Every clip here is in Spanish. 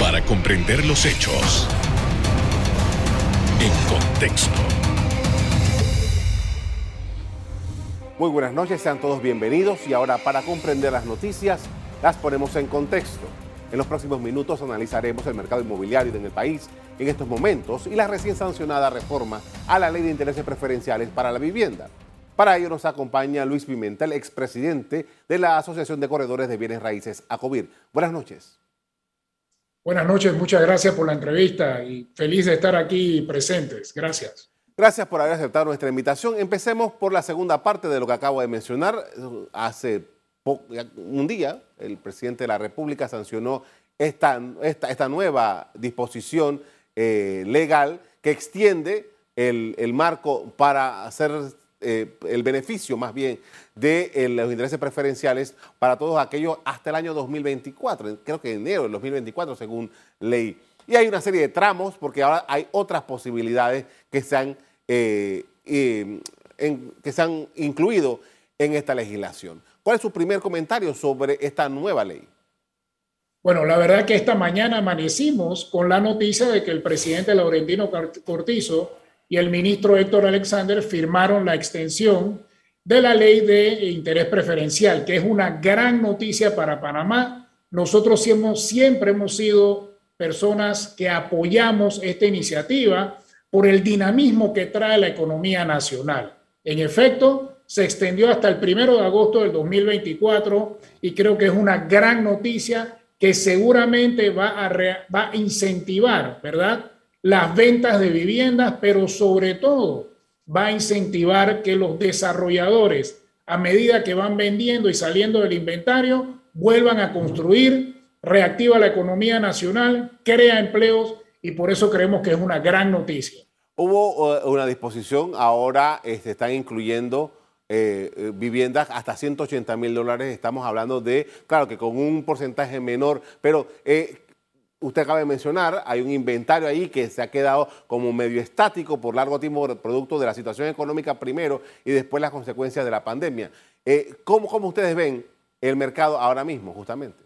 Para comprender los hechos en contexto. Muy buenas noches, sean todos bienvenidos y ahora para comprender las noticias las ponemos en contexto. En los próximos minutos analizaremos el mercado inmobiliario en el país en estos momentos y la recién sancionada reforma a la ley de intereses preferenciales para la vivienda. Para ello nos acompaña Luis Pimentel, expresidente de la Asociación de Corredores de Bienes Raíces, ACOBIR. Buenas noches. Buenas noches, muchas gracias por la entrevista y feliz de estar aquí presentes. Gracias. Gracias por haber aceptado nuestra invitación. Empecemos por la segunda parte de lo que acabo de mencionar. Hace un día el presidente de la República sancionó esta, esta, nueva disposición eh, legal que extiende el, el, marco para hacer eh, el beneficio más bien de eh, los intereses preferenciales para todos aquellos hasta el año 2024, creo que enero del 2024 según ley. Y hay una serie de tramos porque ahora hay otras posibilidades que se han, eh, que se han incluido en esta legislación. ¿Cuál es su primer comentario sobre esta nueva ley? Bueno, la verdad que esta mañana amanecimos con la noticia de que el presidente Laurentino Cortizo y el ministro Héctor Alexander firmaron la extensión de la ley de interés preferencial, que es una gran noticia para Panamá. Nosotros siempre hemos sido personas que apoyamos esta iniciativa por el dinamismo que trae la economía nacional. En efecto, se extendió hasta el primero de agosto del 2024 y creo que es una gran noticia que seguramente va a, va a incentivar, ¿verdad? Las ventas de viviendas, pero sobre todo va a incentivar que los desarrolladores, a medida que van vendiendo y saliendo del inventario, vuelvan a construir, reactiva la economía nacional, crea empleos y por eso creemos que es una gran noticia. Hubo eh, una disposición, ahora se este, están incluyendo eh, eh, viviendas hasta 180 mil dólares. Estamos hablando de, claro que con un porcentaje menor, pero usted acaba de mencionar, hay un inventario ahí que se ha quedado como medio estático por largo tiempo producto de la situación económica primero y después las consecuencias de la pandemia. Eh, ¿cómo, ustedes ven el mercado ahora mismo, justamente?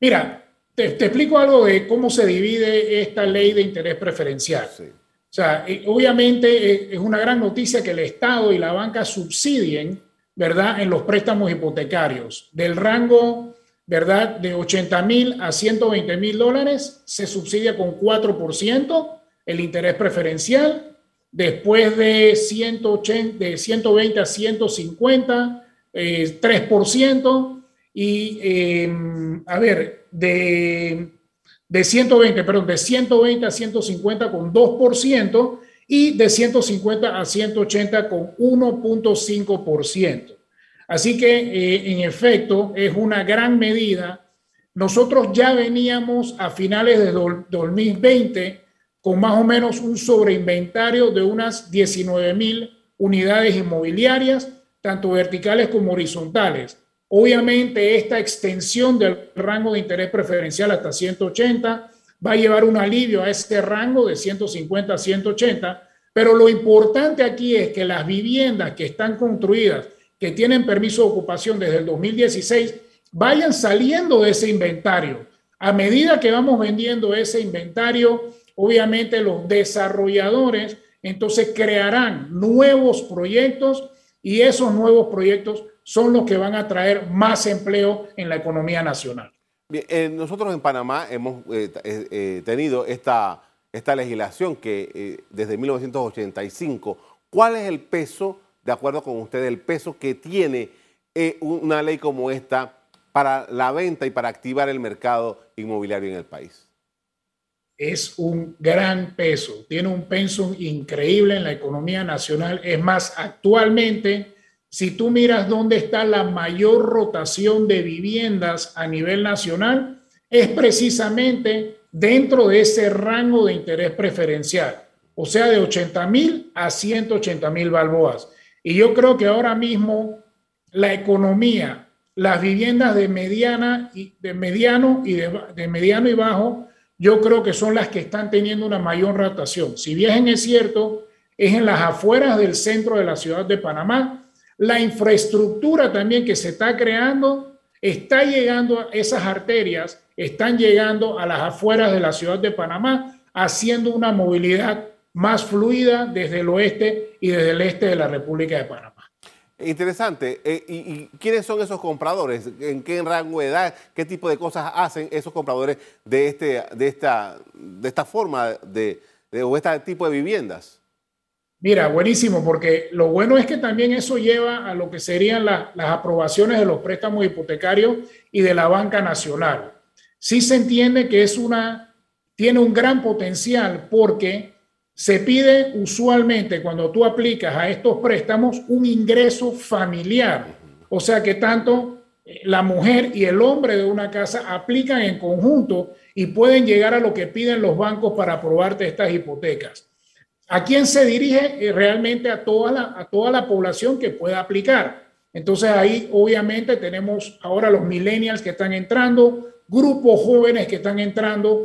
Mira, te, explico algo de cómo se divide esta ley de interés preferencial. O sea, eh, obviamente eh, es una gran noticia que el Estado y la banca subsidien, ¿verdad?, en los préstamos hipotecarios del rango ¿verdad? De 80 mil a 120 mil dólares se subsidia con 4% el interés preferencial. Después de, 180, de 120 a 150, 3%. Y, em, a ver, de, de 120, perdón, de 120 a 150 con 2% y de 150 a 180 con 1.5%. Así que, eh, en efecto, es una gran medida. Nosotros ya veníamos a finales de 2020 con más o menos un sobreinventario de unas 19 mil unidades inmobiliarias, tanto verticales como horizontales. Obviamente, esta extensión del rango de interés preferencial hasta 180 va a llevar un alivio a este rango de 150 a 180, pero lo importante aquí es que las viviendas que están construidas que tienen permiso de ocupación desde el 2016 vayan saliendo de ese inventario. A medida que vamos vendiendo ese inventario, obviamente los desarrolladores entonces crearán nuevos proyectos y esos nuevos proyectos son los que van a traer más empleo en la economía nacional. Eh, nosotros en Panamá hemos eh, eh, tenido esta, esta legislación que desde 1985, ¿cuál es el peso de acuerdo con usted, el peso que tiene eh, una ley como esta para la venta y para activar el mercado inmobiliario en el país? Es un gran peso, tiene un peso increíble en la economía nacional. Es más, actualmente, si tú miras dónde está la mayor rotación de viviendas a nivel nacional, es precisamente dentro de ese rango de interés preferencial, o sea, de 80 mil a 180 mil balboas. Y yo creo que ahora mismo la economía, las viviendas de y de mediano y de, mediano y bajo, yo creo que son las que están teniendo una mayor rotación. Si bien es cierto, es en las afueras del centro de la ciudad de Panamá. La infraestructura también que se está creando está llegando a esas arterias, están llegando a las afueras de la ciudad de Panamá, haciendo una movilidad más fluida desde el oeste y desde el este de la República de Panamá. Interesante. Eh, ¿y, quiénes son esos compradores? ¿En qué rango de edad? ¿Qué tipo de cosas hacen esos compradores de, este, de, esta, de esta forma de, o este tipo de viviendas? Mira, buenísimo, porque lo bueno es que también eso lleva a lo que serían las aprobaciones de los préstamos hipotecarios y de la banca nacional. Sí se entiende que es una, tiene un gran potencial porque se pide usualmente cuando tú aplicas a estos préstamos un ingreso familiar. O sea que tanto eh, la mujer y el hombre de una casa aplican en conjunto y pueden llegar a lo que piden los bancos para aprobarte estas hipotecas. ¿A quién se dirige? Eh, realmente a toda la, a toda la población que pueda aplicar. Entonces ahí obviamente tenemos ahora los millennials que están entrando, grupos jóvenes que están entrando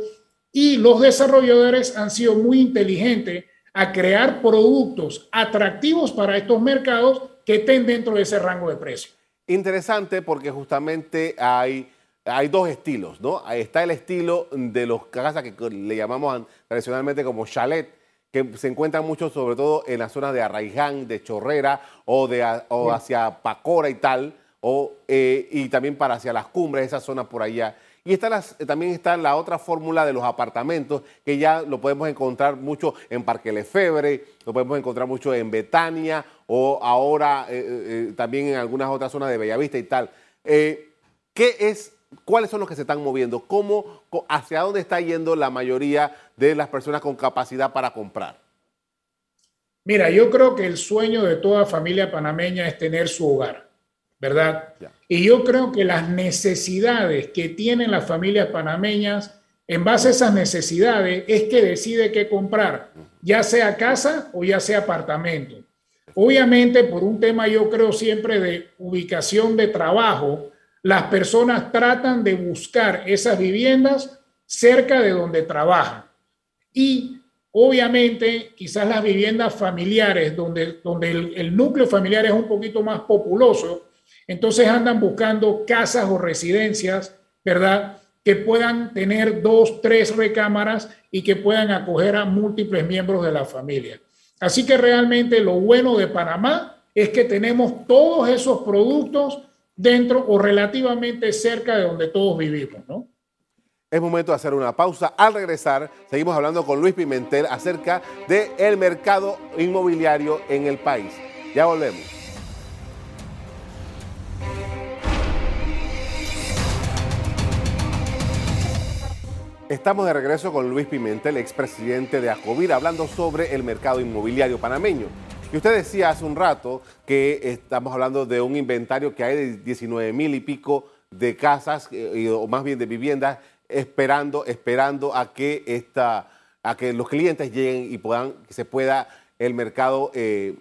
y los desarrolladores han sido muy inteligentes a crear productos atractivos para estos mercados que estén dentro de ese rango de precio. Interesante porque justamente hay, hay dos estilos, ¿no? Está el estilo de los casas que le llamamos tradicionalmente como chalet, que se encuentran mucho sobre todo en la zona de Arraiján, de Chorrera o, de, o hacia Pacora y tal, o, eh, y también para hacia las cumbres, esa zona por allá. Y las, también está la otra fórmula de los apartamentos, que ya lo podemos encontrar mucho en Parque Lefebre, lo podemos encontrar mucho en Betania o ahora eh, eh, eh, también en algunas otras zonas de Bellavista y tal. ¿qué es, ¿Cuáles son los que se están moviendo? ¿Cómo, ¿Hacia dónde está yendo la mayoría de las personas con capacidad para comprar? Mira, yo creo que el sueño de toda familia panameña es tener su hogar. ¿Verdad? Y yo creo que las necesidades que tienen las familias panameñas, en base a esas necesidades, es que decide qué comprar, ya sea casa o ya sea apartamento. Obviamente, por un tema yo creo siempre de ubicación de trabajo, las personas tratan de buscar esas viviendas cerca de donde trabajan. Y obviamente, quizás las viviendas familiares, donde, donde el, el núcleo familiar es un poquito más populoso, entonces andan buscando casas o residencias, ¿verdad? Que puedan tener dos, tres recámaras y que puedan acoger a múltiples miembros de la familia. Así que realmente lo bueno de Panamá es que tenemos todos esos productos dentro o relativamente cerca de donde todos vivimos, ¿no? Es momento de hacer una pausa. Al regresar, seguimos hablando con Luis Pimentel acerca del mercado inmobiliario en el país. Ya volvemos. Estamos de regreso con Luis Pimentel, expresidente de Acovir, hablando sobre el mercado inmobiliario panameño. Y usted decía hace un rato que estamos hablando de un inventario que hay de 19 mil y pico de casas, eh, o más bien de viviendas, esperando, esperando a que, esta, a que los clientes lleguen y puedan, se pueda el mercado eh,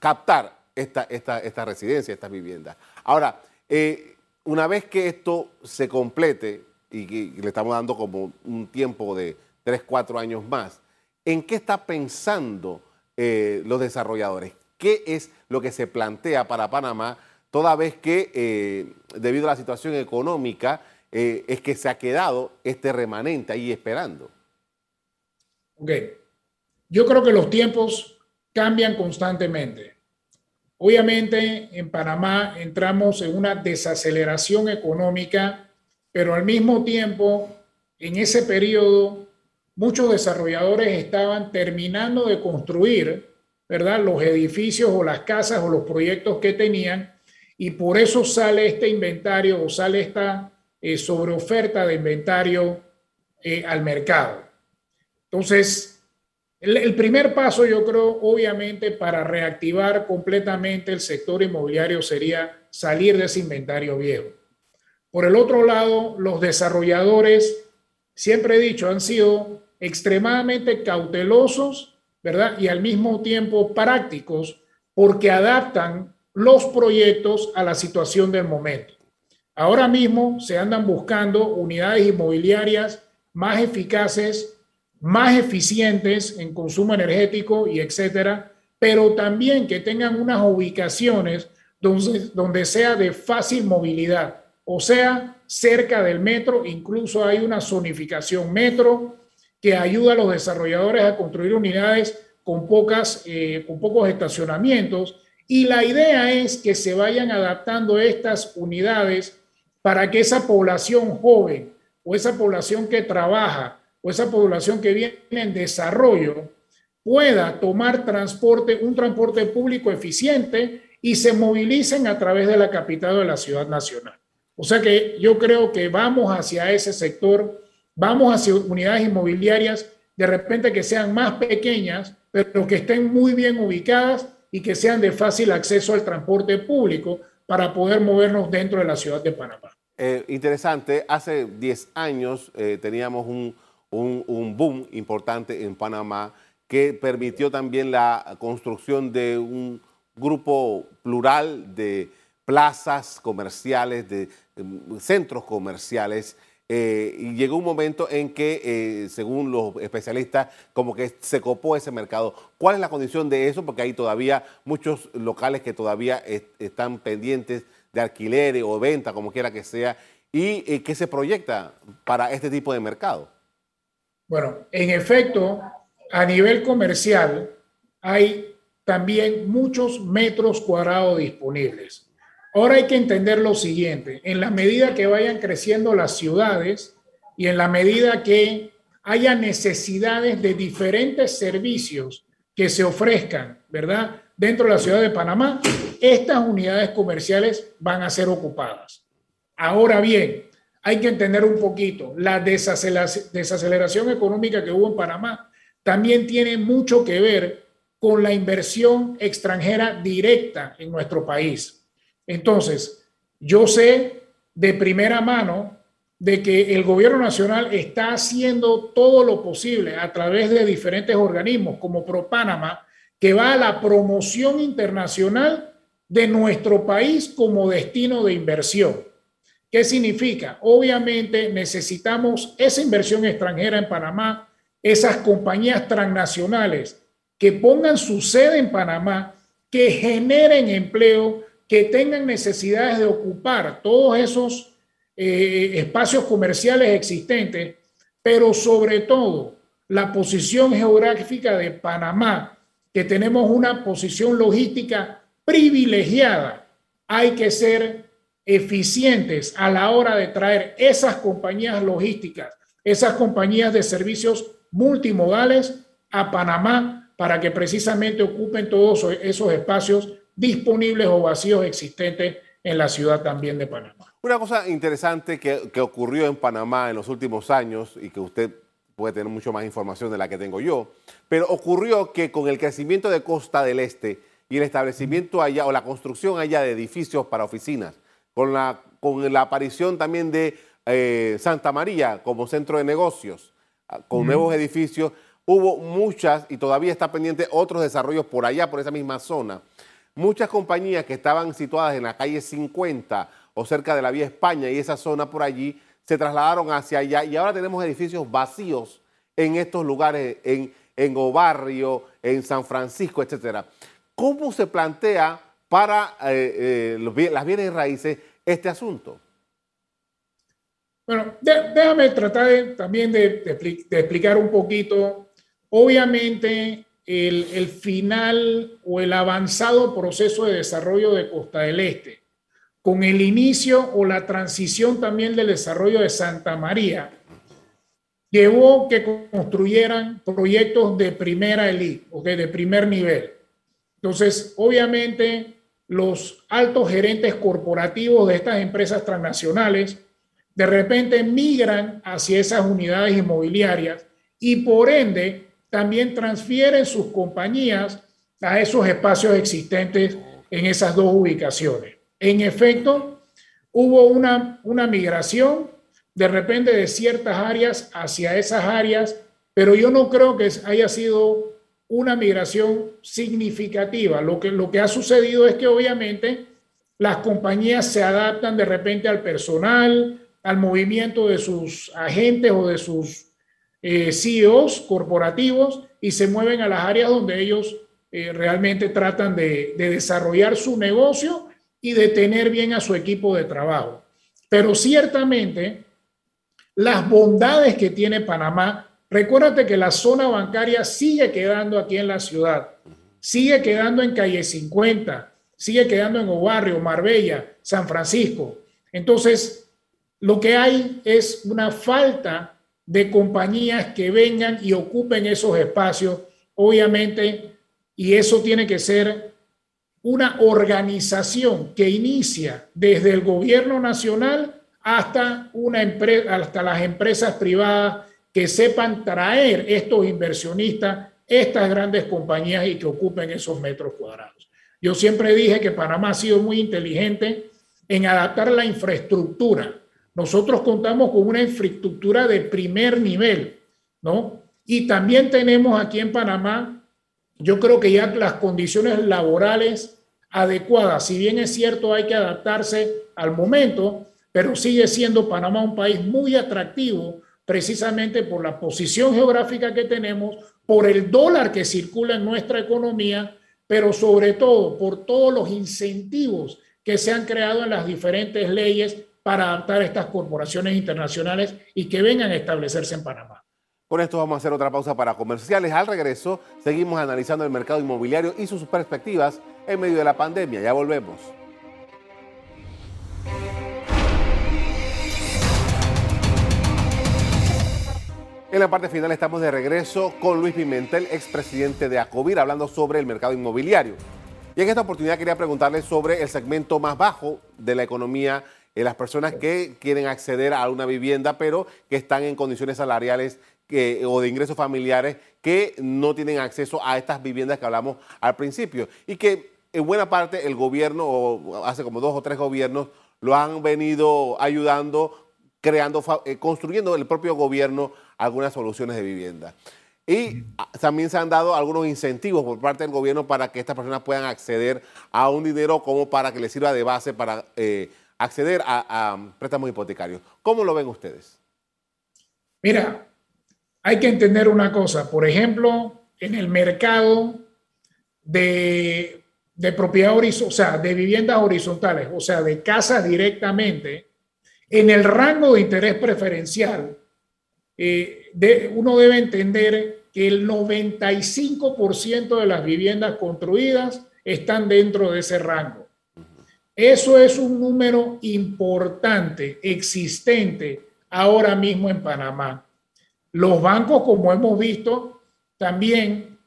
captar esta, esta, esta residencia, estas viviendas. Ahora, eh, una vez que esto se complete, y, le estamos dando como un tiempo de 3, 4 años más. ¿En qué está pensando eh, los desarrolladores? ¿Qué es lo que se plantea para Panamá toda vez que, eh, debido a la situación económica, eh, es que se ha quedado este remanente ahí esperando? Ok. Yo creo que los tiempos cambian constantemente. Obviamente, en Panamá entramos en una desaceleración económica pero al mismo tiempo, en ese periodo, muchos desarrolladores estaban terminando de construir, ¿verdad? Los edificios o las casas o los proyectos que tenían, y por eso sale este inventario o sale esta eh, sobreoferta de inventario eh, al mercado. Entonces, el, primer paso, yo creo, obviamente, para reactivar completamente el sector inmobiliario sería salir de ese inventario viejo. Por el otro lado, los desarrolladores, siempre he dicho, han sido extremadamente cautelosos, ¿verdad? Y al mismo tiempo prácticos porque adaptan los proyectos a la situación del momento. Ahora mismo se andan buscando unidades inmobiliarias más eficaces, más eficientes en consumo energético y etcétera, pero también que tengan unas ubicaciones donde, donde sea de fácil movilidad o sea, cerca del metro. Incluso hay una zonificación metro que ayuda a los desarrolladores a construir unidades con, eh, con pocos estacionamientos. Y la idea es que se vayan adaptando estas unidades para que esa población joven o esa población que trabaja o esa población que viene en desarrollo pueda tomar transporte, un transporte público eficiente y se movilicen a través de la capital de la ciudad nacional. O sea que yo creo que vamos hacia ese sector, vamos hacia unidades inmobiliarias de repente que sean más pequeñas, pero que estén muy bien ubicadas y que sean de fácil acceso al transporte público para poder movernos dentro de la ciudad de Panamá. Eh, interesante, hace 10 años eh, teníamos un, un boom importante en Panamá que permitió también la construcción de un grupo plural de plazas comerciales, de centros comerciales. Eh, y llegó un momento en que, eh, según los especialistas, como que se copó ese mercado. ¿Cuál es la condición de eso? Porque hay todavía muchos locales que todavía están pendientes de alquiler o venta, como quiera que sea. ¿Y eh, qué se proyecta para este tipo de mercado? Bueno, en efecto, a nivel comercial hay también muchos metros cuadrados disponibles. Ahora hay que entender lo siguiente, en la medida que vayan creciendo las ciudades y en la medida que haya necesidades de diferentes servicios que se ofrezcan, ¿verdad? Dentro de la ciudad de Panamá, estas unidades comerciales van a ser ocupadas. Ahora bien, hay que entender un poquito, la desaceleración económica que hubo en Panamá también tiene mucho que ver con la inversión extranjera directa en nuestro país. Entonces, yo sé de primera mano de que el gobierno nacional está haciendo todo lo posible a través de diferentes organismos como ProPanama, que va a la promoción internacional de nuestro país como destino de inversión. ¿Qué significa? Obviamente necesitamos esa inversión extranjera en Panamá esas compañías transnacionales que pongan su sede en Panamá, que generen empleo, que tengan necesidades de ocupar todos esos eh, espacios comerciales existentes, pero sobre todo la posición geográfica de Panamá, que tenemos una posición logística privilegiada. Hay que ser eficientes a la hora de traer esas compañías logísticas, esas compañías de servicios multimodales a Panamá para que precisamente ocupen todos esos espacios disponibles o vacíos existentes en la ciudad también de Panamá. Una cosa interesante que, que, ocurrió en Panamá en los últimos años y que usted puede tener mucho más información de la que tengo yo, pero ocurrió que con el crecimiento de Costa del Este y el establecimiento allá o la construcción allá de edificios para oficinas, con la, con la aparición también de eh, Santa María como centro de negocios, con nuevos edificios. Hubo muchas, y todavía está pendiente, otros desarrollos por allá, por esa misma zona. Muchas compañías que estaban situadas en la calle 50 o cerca de la vía España y esa zona por allí, se trasladaron hacia allá y ahora tenemos edificios vacíos en estos lugares, en, en Obarrio, en San Francisco, etcétera. ¿Cómo se plantea para eh, eh, las bienes raíces este asunto? Bueno, déjame tratar también de, explicar un poquito. Obviamente, el, final o el avanzado proceso de desarrollo de Costa del Este, con el inicio o la transición también del desarrollo de Santa María, llevó que construyeran proyectos de primera elite, o de primer nivel. Entonces, obviamente, los altos gerentes corporativos de estas empresas transnacionales de repente migran hacia esas unidades inmobiliarias y por ende también transfieren sus compañías a esos espacios existentes en esas dos ubicaciones. En efecto, hubo una, una migración de repente de ciertas áreas hacia esas áreas, pero yo no creo que haya sido una migración significativa. Lo que, lo que ha sucedido es que obviamente las compañías se adaptan de repente al personal, al movimiento de sus agentes o de sus eh, CEOs corporativos y se mueven a las áreas donde ellos eh, realmente tratan de, de, desarrollar su negocio y de tener bien a su equipo de trabajo. Pero ciertamente las bondades que tiene Panamá, recuérdate que la zona bancaria sigue quedando aquí en la ciudad, sigue quedando en calle 50, sigue quedando en Obarrio, Marbella, San Francisco. Entonces, lo que hay es una falta de compañías que vengan y ocupen esos espacios, obviamente, y eso tiene que ser una organización que inicia desde el gobierno nacional hasta, una empresa, hasta las empresas privadas que sepan traer estos inversionistas, estas grandes compañías y que ocupen esos metros cuadrados. Yo siempre dije que Panamá ha sido muy inteligente en adaptar la infraestructura. Nosotros contamos con una infraestructura de primer nivel, ¿no? Y también tenemos aquí en Panamá, yo creo que ya las condiciones laborales adecuadas, si bien es cierto hay que adaptarse al momento, pero sigue siendo Panamá un país muy atractivo precisamente por la posición geográfica que tenemos, por el dólar que circula en nuestra economía, pero sobre todo por todos los incentivos que se han creado en las diferentes leyes para adaptar estas corporaciones internacionales y que vengan a establecerse en Panamá. Con esto vamos a hacer otra pausa para comerciales. Al regreso, seguimos analizando el mercado inmobiliario y sus perspectivas en medio de la pandemia. Ya volvemos. En la parte final estamos de regreso con Luis Pimentel, expresidente de ACOVIR, hablando sobre el mercado inmobiliario. Y en esta oportunidad quería preguntarle sobre el segmento más bajo de la economía, de las personas que quieren acceder a una vivienda, pero que están en condiciones salariales o de ingresos familiares que no tienen acceso a estas viviendas que hablamos al principio. Y que en buena parte el gobierno, o hace como dos o tres gobiernos, lo han venido ayudando, creando, eh, construyendo el propio gobierno algunas soluciones de vivienda. Y también se han dado algunos incentivos por parte del gobierno para que estas personas puedan acceder a un dinero como para que les sirva de base para eh, acceder a, préstamos hipotecarios. ¿Cómo lo ven ustedes? Mira, hay que entender una cosa. Por ejemplo, en el mercado de, de propiedad horizontal, o sea, de viviendas horizontales, o sea, de casas directamente, en el rango de interés preferencial, eh, uno debe entender que el 95% de las viviendas construidas están dentro de ese rango. Eso es un número importante, existente ahora mismo en Panamá. Los bancos, como hemos visto, también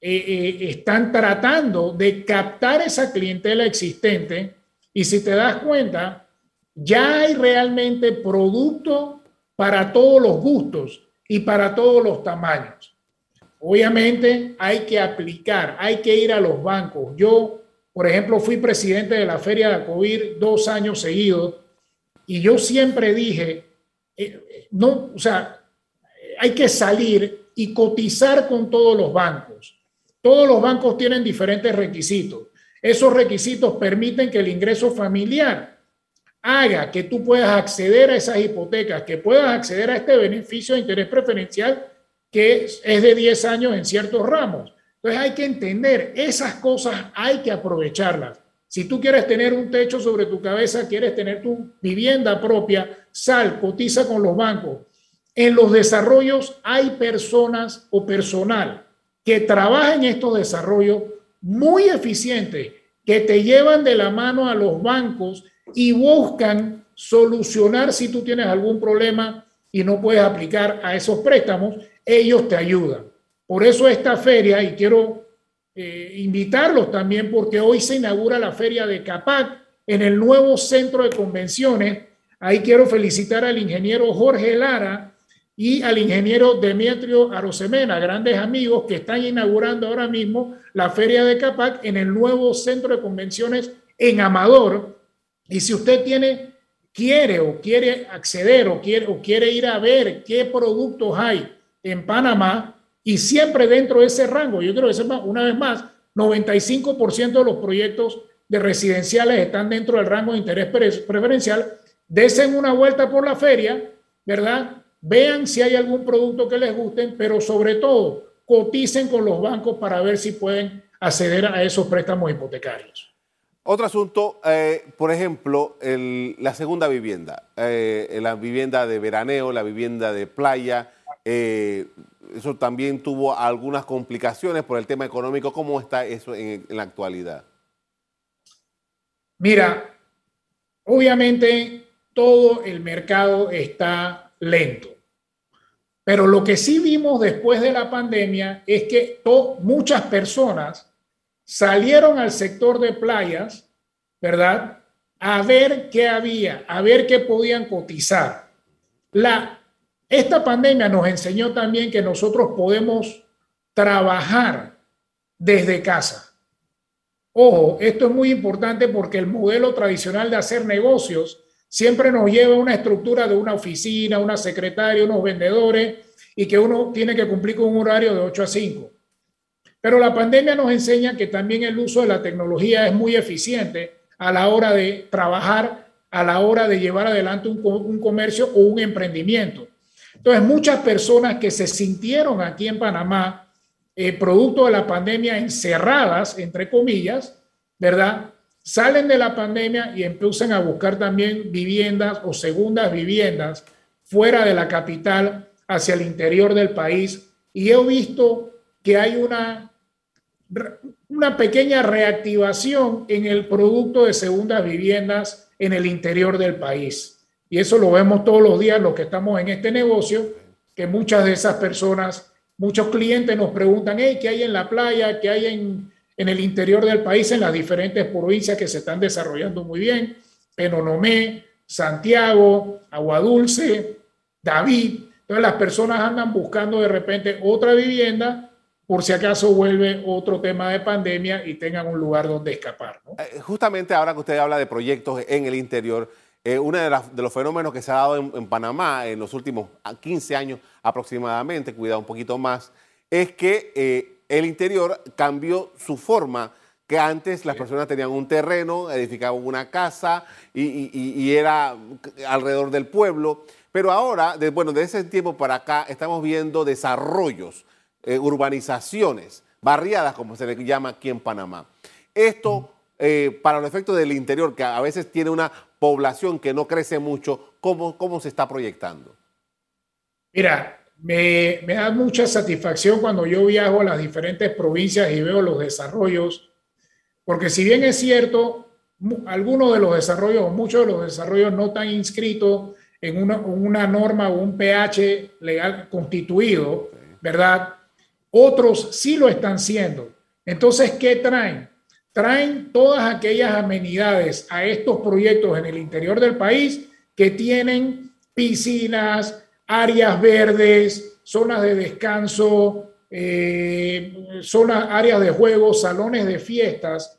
eh, eh, están tratando de captar esa clientela existente y si te das cuenta, ya hay realmente producto para todos los gustos y para todos los tamaños. Obviamente hay que aplicar, hay que ir a los bancos. Yo, por ejemplo, fui presidente de la Feria de COVID dos años seguidos y yo siempre dije, eh, no, o sea, hay que salir y cotizar con todos los bancos. Todos los bancos tienen diferentes requisitos. Esos requisitos permiten que el ingreso familiar haga que tú puedas acceder a esas hipotecas, que puedas acceder a este beneficio de interés preferencial que es de 10 años en ciertos ramos. Entonces hay que entender, esas cosas hay que aprovecharlas. Si tú quieres tener un techo sobre tu cabeza, quieres tener tu vivienda propia, sal, cotiza con los bancos. En los desarrollos hay personas o personal que trabaja en estos desarrollos muy eficientes, que te llevan de la mano a los bancos y buscan solucionar si tú tienes algún problema y no puedes aplicar a esos préstamos, ellos te ayudan. Por eso esta feria, y quiero eh, invitarlos también porque hoy se inaugura la feria de CAPAC en el nuevo centro de convenciones. Ahí quiero felicitar al ingeniero Jorge Lara y al ingeniero Demetrio Arosemena, grandes amigos que están inaugurando ahora mismo la feria de CAPAC en el nuevo centro de convenciones en Amador, y si usted tiene, quiere o quiere acceder o quiere, o quiere ir a ver qué productos hay en Panamá y siempre dentro de ese rango, yo quiero decir una vez más, 95% de los proyectos de residenciales están dentro del rango de interés preferencial. Desen una vuelta por la feria, ¿verdad? Vean si hay algún producto que les guste, pero sobre todo coticen con los bancos para ver si pueden acceder a esos préstamos hipotecarios. Otro asunto, eh, por ejemplo, la segunda vivienda, eh, la vivienda de veraneo, la vivienda de playa, eh, eso también tuvo algunas complicaciones por el tema económico. ¿Cómo está eso en, la actualidad? Mira, obviamente todo el mercado está lento. Pero lo que sí vimos después de la pandemia es que muchas personas salieron al sector de playas, ¿verdad? A ver qué había, a ver qué podían cotizar. La, esta pandemia nos enseñó también que nosotros podemos trabajar desde casa. Ojo, esto es muy importante porque el modelo tradicional de hacer negocios siempre nos lleva a una estructura de una oficina, una secretaria, unos vendedores y que uno tiene que cumplir con un horario de 8 a 5. Pero la pandemia nos enseña que también el uso de la tecnología es muy eficiente a la hora de trabajar, a la hora de llevar adelante un, comercio o un emprendimiento. Entonces, muchas personas que se sintieron aquí en Panamá, eh, producto de la pandemia, encerradas, entre comillas, ¿verdad? salen de la pandemia y empiezan a buscar también viviendas o segundas viviendas fuera de la capital, hacia el interior del país. Y he visto que hay una, una pequeña reactivación en el producto de segundas viviendas en el interior del país. Y eso lo vemos todos los días los que estamos en este negocio, que muchas de esas personas, muchos clientes nos preguntan, ¿qué hay en la playa? ¿Qué hay en, en el interior del país, en las diferentes provincias que se están desarrollando muy bien, Penonomé, Santiago, Aguadulce, David. Entonces las personas andan buscando de repente otra vivienda por si acaso vuelve otro tema de pandemia y tengan un lugar donde escapar. Eh, justamente ahora que usted habla de proyectos en el interior, eh, uno de, de, los fenómenos que se ha dado en, Panamá en los últimos 15 años aproximadamente, cuidado un poquito más, es que eh, el interior cambió su forma, que antes las personas tenían un terreno, edificaban una casa y, era alrededor del pueblo. Pero ahora, de, bueno, de ese tiempo para acá, estamos viendo desarrollos, eh, urbanizaciones, barriadas, como se le llama aquí en Panamá. Esto, eh, para los efectos del interior, que a veces tiene una población que no crece mucho, ¿cómo, cómo se está proyectando? Mira, me, da mucha satisfacción cuando yo viajo a las diferentes provincias y veo los desarrollos, porque si bien es cierto, algunos de los desarrollos o muchos de los desarrollos no están inscritos en una, una norma o un pH legal constituido, ¿verdad? Otros sí lo están siendo. Entonces, ¿qué traen? Traen todas aquellas amenidades a estos proyectos en el interior del país que tienen piscinas, áreas verdes, zonas de descanso, eh, zonas, áreas de juego, salones de fiestas.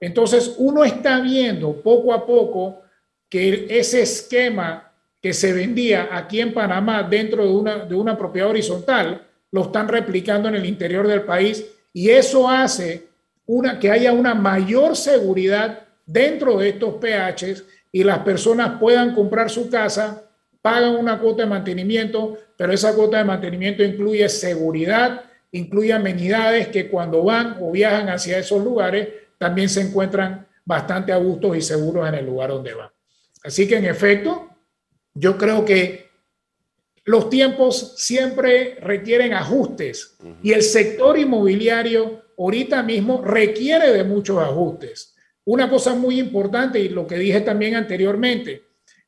Entonces, uno está viendo poco a poco que ese esquema que se vendía aquí en Panamá dentro de una, de una propiedad horizontal, lo están replicando en el interior del país y eso hace una, que haya una mayor seguridad dentro de estos PHs y las personas puedan comprar su casa pagan una cuota de mantenimiento, pero esa cuota de mantenimiento incluye seguridad, incluye amenidades que cuando van o viajan hacia esos lugares también se encuentran bastante a gusto y seguros en el lugar donde van. Así que en efecto, yo creo que los tiempos siempre requieren ajustes y el sector inmobiliario ahorita mismo requiere de muchos ajustes. Una cosa muy importante y lo que dije también anteriormente,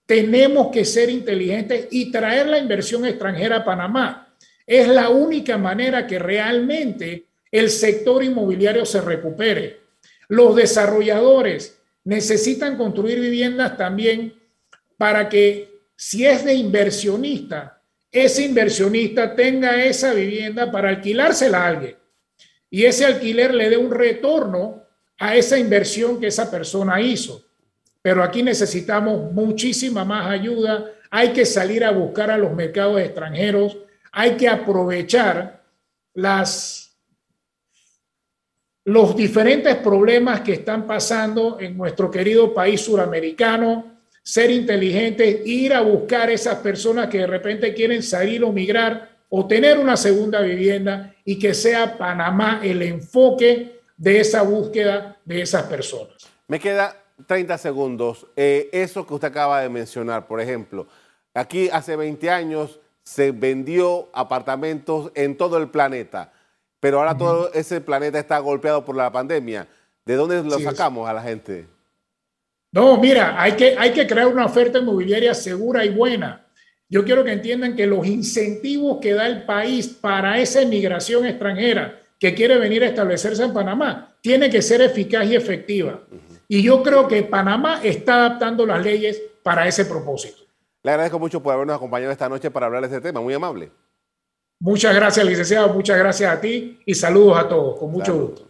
tenemos que ser inteligentes y traer la inversión extranjera a Panamá. Es la única manera que realmente el sector inmobiliario se recupere. Los desarrolladores necesitan construir viviendas también para que si es de inversionista, ese inversionista tenga esa vivienda para alquilársela a alguien y ese alquiler le dé un retorno a esa inversión que esa persona hizo. Pero aquí necesitamos muchísima más ayuda. Hay que salir a buscar a los mercados extranjeros, hay que aprovechar las, los diferentes problemas que están pasando en nuestro querido país suramericano, ser inteligentes, ir a buscar esas personas que de repente quieren salir o migrar o tener una segunda vivienda y que sea Panamá el enfoque de esa búsqueda de esas personas. Me queda 30 segundos. Eh, eso que usted acaba de mencionar, por ejemplo, aquí hace 20 años se vendió apartamentos en todo el planeta, pero ahora todo ese planeta está golpeado por la pandemia. ¿De dónde lo sacamos a la gente? No, mira, hay que, hay que crear una oferta inmobiliaria segura y buena. Yo quiero que entiendan que los incentivos que da el país para esa inmigración extranjera que quiere venir a establecerse en Panamá tiene que ser eficaz y efectiva. Y yo creo que Panamá está adaptando las leyes para ese propósito. Le agradezco mucho por habernos acompañado esta noche para hablar de este tema. Muy amable. Muchas gracias, licenciado. Muchas gracias a ti y saludos a todos. Con mucho gusto.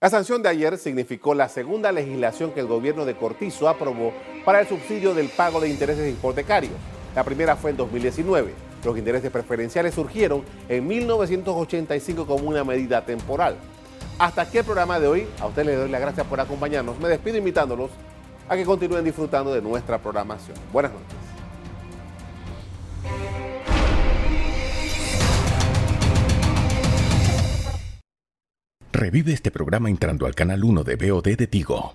La sanción de ayer significó la segunda legislación que el gobierno de Cortizo aprobó para el subsidio del pago de intereses hipotecarios. La primera fue en 2019. Los intereses preferenciales surgieron en 1985 como una medida temporal. Hasta aquí el programa de hoy. A ustedes les doy las gracias por acompañarnos. Me despido invitándolos a que continúen disfrutando de nuestra programación. Buenas noches. Revive este programa entrando al canal 1 de BOD de Tigo.